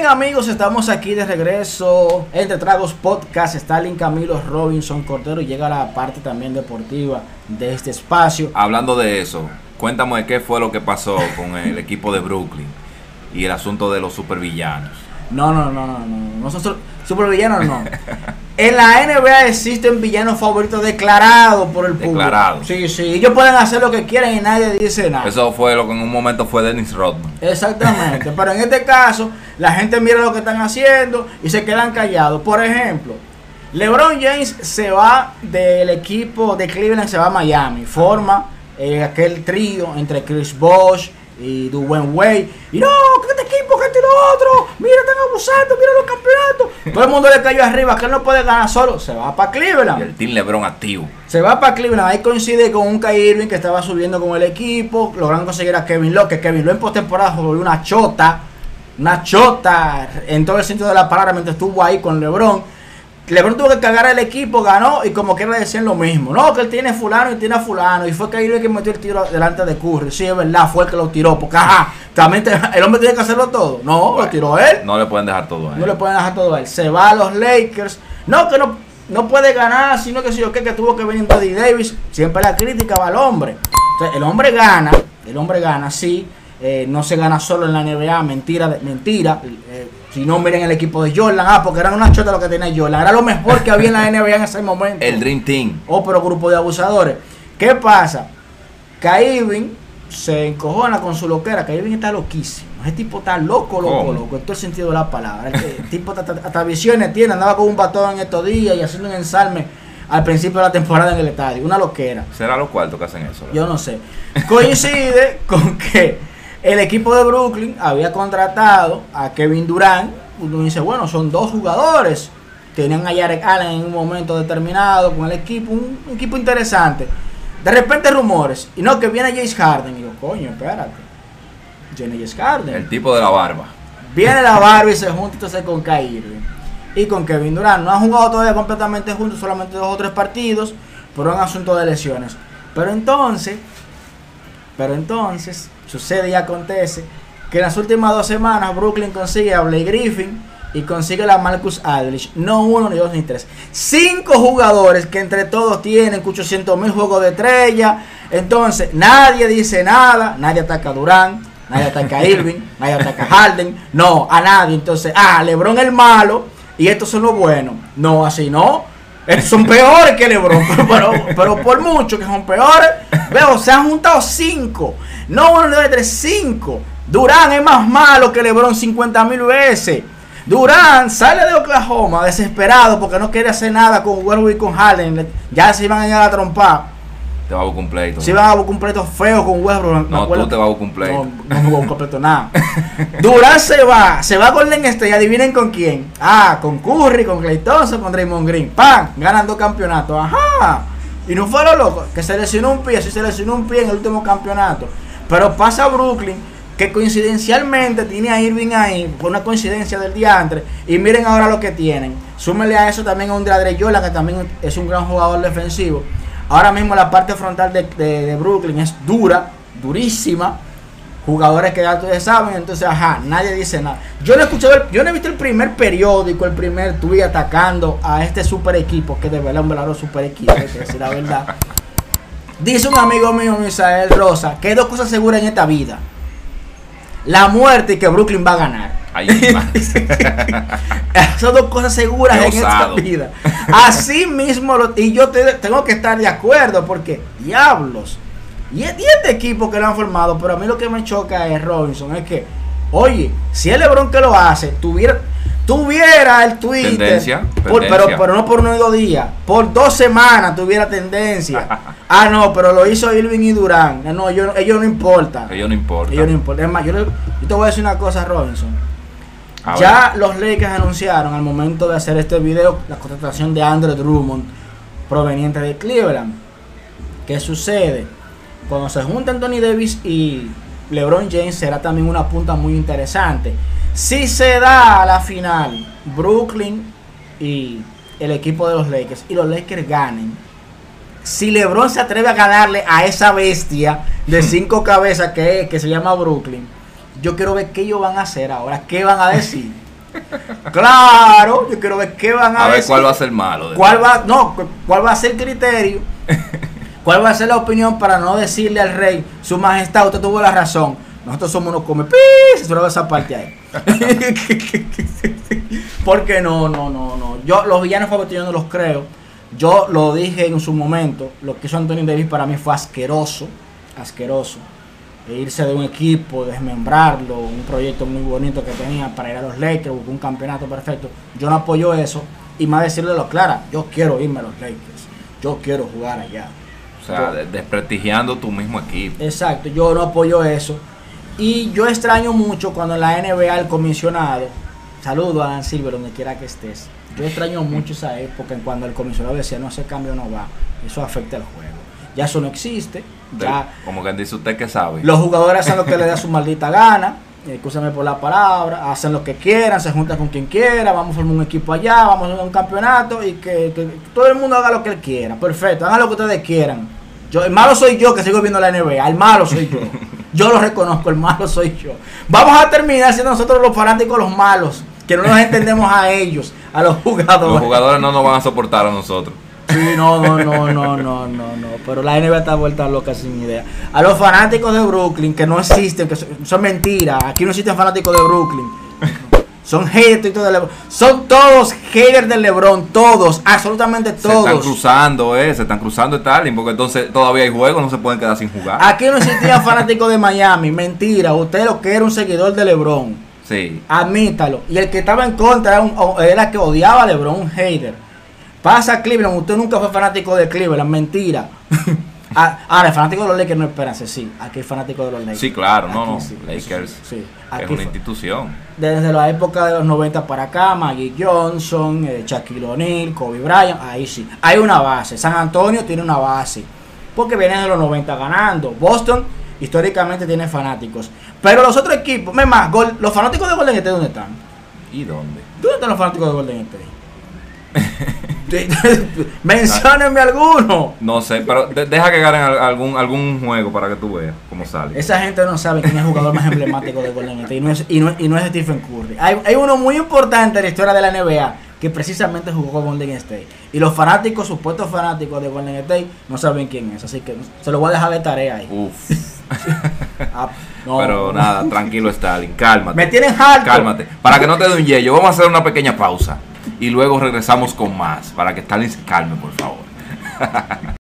Bien amigos, estamos aquí de regreso. Entre Tragos Podcast, Stalin Camilo Robinson Cordero y llega la parte también deportiva de este espacio. Hablando de eso, cuéntame qué fue lo que pasó con el equipo de Brooklyn y el asunto de los supervillanos. No, no, no, no, no. Nosotros, supervillanos no. En la NBA existen villanos favoritos declarados por el público. Declarados. Sí, sí. Ellos pueden hacer lo que quieran y nadie dice nada. Eso fue lo que en un momento fue Dennis Rodman. Exactamente. Pero en este caso, la gente mira lo que están haciendo y se quedan callados. Por ejemplo, LeBron James se va del equipo de Cleveland, se va a Miami. Forma eh, aquel trío entre Chris Bosh y Dwayne Wade. Y no, que otro. Mira, están abusando, mira los campeonatos. Todo el mundo le cayó arriba, que él no puede ganar solo. Se va para Y Cleveland. el Team LeBron activo. Se va para Cleveland, ahí coincide con un Irving que estaba subiendo con el equipo, logrando conseguir a Kevin Love, que Kevin Love en postemporada jugó una chota, una chota en todo el sentido de la palabra mientras estuvo ahí con LeBron. LeBron tuvo que cagar al equipo, ganó y como quiera decían lo mismo. No, que él tiene fulano y tiene a fulano. Y fue Kyrie Irving que metió el tiro delante de Curry. Sí, es verdad, fue el que lo tiró. Porque ajá, también te- el hombre tiene que hacerlo todo. No, lo tiró él. No le pueden dejar todo a él. No le pueden dejar todo a él. Se va a los Lakers. No, que no, no puede ganar, sino que si yo qué, que tuvo que venir Buddy Davis. Siempre la crítica va al hombre. Entonces, el hombre gana, el hombre gana, sí. eh, no se gana solo en la NBA, mentira, mentira. Si no, miren el equipo de Jordan. Ah, porque eran una chota lo que tenía Jordan. Era lo mejor que había en la NBA en ese momento. El Dream Team. Oh, pero grupo de abusadores. ¿Qué pasa? Kaibin se encojona con su loquera. Kaibin está loquísimo. Ese tipo está loco, loco, loco. En todo el sentido de la palabra. El, el tipo hasta, hasta visiones tiene. Andaba con un batón en estos días y haciendo un ensalme al principio de la temporada en el estadio. Una loquera. ¿Será los cuartos que hacen eso? Yo no sé. Coincide con que el equipo de Brooklyn había contratado a Kevin Durant. Uno dice, bueno, son dos jugadores. Tenían a Jarek Allen en un momento determinado con el equipo, un, un equipo interesante. De repente rumores, y no, que viene James Harden. Y yo, coño, espérate. Viene James Harden. El tipo de la barba. Viene la Barbie y se junta entonces con Kyrie y con Kevin Durant. No han jugado todavía completamente juntos, solamente dos o tres partidos, por un asunto de lesiones. Pero entonces, pero entonces, sucede y acontece que en las últimas dos semanas Brooklyn consigue a Blake Griffin y consigue a Marcus Aldrich. No uno, ni dos, ni tres. Cinco jugadores que entre todos tienen 800 mil juegos de estrella. Entonces, nadie dice nada, nadie ataca a Durant, nadie ataca a Irving, nadie ataca a Harden, no, a nadie. Entonces, ah, LeBron el malo y estos son los buenos. No, así no. Son peores que LeBron, pero, pero, por mucho que son peores. Veo, se han juntado cinco. No uno, no tres, cinco. Durán es más malo que LeBron 50 mil veces. Durán sale de Oklahoma desesperado porque no quiere hacer nada con Westbrook y con Harden. Ya se iban a ir a la. Te va a buscar un pleito. Se iban a buscar un completo feo con Westbrook. No, tú te vas a buscar un pleito. no, no me voy a completo nada. Durán se va, se va a Golden State, adivinen con quién. Ah, con Curry, con Clay Thompson, con Draymond Green. ¡Pam! Ganan dos campeonatos. Ajá. Y no fue lo loco, que se lesionó un pie, sí se lesionó un pie en el último campeonato. Pero pasa a Brooklyn, que coincidencialmente tiene a Irving ahí, por una coincidencia del diantre. Y miren ahora lo que tienen. Súmele a eso también a un DeAndre Jordan, que también es un gran jugador defensivo. Ahora mismo la parte frontal de, de- Brooklyn es dura, durísima. Jugadores que ya ustedes saben, entonces, ajá, nadie dice nada. Yo no he yo no he visto el primer periódico, el primer tuit atacando a este super equipo, que de verdad es un verdadero super equipo, hay que decir la verdad. Dice un amigo mío, Misael Rosa, que hay dos cosas seguras en esta vida. La muerte y que Brooklyn va a ganar. Son dos cosas seguras Qué en esta vida. Así mismo, lo- y yo te- tengo que estar de acuerdo, porque diablos. Y, y este equipo que lo han formado, pero a mí lo que me choca es Robinson, es que, oye, si el Lebron que lo hace, tuviera, tuviera el Twitter, Tendencia, por- pero, tendencia. pero no por uno y dos días, por dos semanas tuviera tendencia. ah, no, pero lo hizo Irving y Durán. No, yo, ellos no importan. Ellos no importa. Ellos no importan. Es más, yo, le- yo te voy a decir una cosa, Robinson. A Ya los Lakers anunciaron al momento de hacer este video la contratación de Andrew Drummond proveniente de Cleveland. ¿Qué sucede? Cuando se juntan Anthony Davis y LeBron James será también una punta muy interesante. Si se da a la final Brooklyn y el equipo de los Lakers y los Lakers ganen, si LeBron se atreve a ganarle a esa bestia de cinco cabezas que es, que se llama Brooklyn, yo quiero ver qué ellos van a hacer ahora, qué van a decir. Claro, yo quiero ver qué van a, A ver decir. cuál va a ser malo. ¿Cuál va, no, cu- cuál va a ser el criterio? ¿Cuál va a ser la opinión para no decirle al rey, su majestad, usted tuvo la razón? Nosotros somos unos come pis, solo esa parte ahí. Porque no, no, no, no. Yo los villanos favoritos yo no los creo. Yo lo dije en su momento, lo que hizo Anthony Davis para mí fue asqueroso, asqueroso. E irse de un equipo, desmembrarlo, un proyecto muy bonito que tenía para ir a los Lakers, buscar un campeonato perfecto. Yo no apoyo eso y más decirle lo clara, yo quiero irme a los Lakers, yo quiero jugar allá. O sea, de- desprestigiando tu mismo equipo. Exacto, yo no apoyo eso. Y yo extraño mucho cuando en la NBA el comisionado, saludo a Alan Silver donde quiera que estés, yo extraño mucho esa época en cuando el comisionado decía no ese cambio no va, eso afecta el juego. Ya eso no existe, De- ya Como que dice usted que sabe. los jugadores hacen lo que les da su maldita gana, escúchame por la palabra, hacen lo que quieran, se juntan con quien quiera, vamos a formar un equipo allá, vamos a hacer un campeonato y que, que todo el mundo haga lo que él quiera. Perfecto, hagan lo que ustedes quieran. Yo, el malo soy yo que sigo viendo la NBA, el malo soy yo. Yo lo reconozco, el malo soy yo. Vamos a terminar siendo nosotros los fanáticos los malos, que no nos entendemos a ellos, a los jugadores. Los jugadores no nos van a soportar a nosotros. Sí, no, no, no, no, no, no, no. Pero la NBA está vuelta loca sin idea. A los fanáticos de Brooklyn, que no existen, que son, mentiras. Aquí no existen fanáticos de Brooklyn. Son haters de LeBron. Son todos haters de LeBron. Todos, absolutamente Se están todos. cruzando, eh, se están cruzando Starling, porque entonces todavía hay juegos, no se pueden quedar sin jugar. Aquí no existían fanáticos de Miami. Mentira. Usted lo que era un seguidor de LeBron. Sí. Admítalo. Y el que estaba en contra era, un- era el que odiaba a LeBron, un hater. Pasa Cleveland, usted nunca fue fanático de Cleveland, mentira. Ah, Ahora, el fanático de los Lakers no esperanza, sí. Aquí el fanático de los Lakers. Sí, claro, no, Aquí no. sí, Lakers sí, es una institución. desde la época de los 90 para acá, Maggie Johnson, eh, Shaquille O'Neal, Kobe Bryant, ahí sí. Hay una base. San Antonio tiene una base. Porque vienen de los 90 ganando. Boston históricamente tiene fanáticos. Pero los otros equipos, me más, Gol- los fanáticos de Golden State, ¿dónde están? ¿Y dónde? ¿Dónde están los fanáticos de Golden State? Menciónenme alguno. No sé, pero de- deja que ganen al- algún, algún juego para que tú veas cómo sale. Esa gente no sabe quién es el jugador más emblemático de Golden State y no es, y no, y no es Stephen Curry. Hay, hay uno muy importante en la historia de la NBA que precisamente jugó con Golden State. Y los fanáticos, supuestos fanáticos de Golden State, no saben quién es. Así que se lo voy a dejar de tarea ahí. Uf. Ah, no. Pero nada, tranquilo Stalin, cálmate. Me tienen harto. Cálmate. Para que no te dé un yello, vamos a hacer una pequeña pausa. Y luego regresamos con más. Para que Stalin se calme, por favor.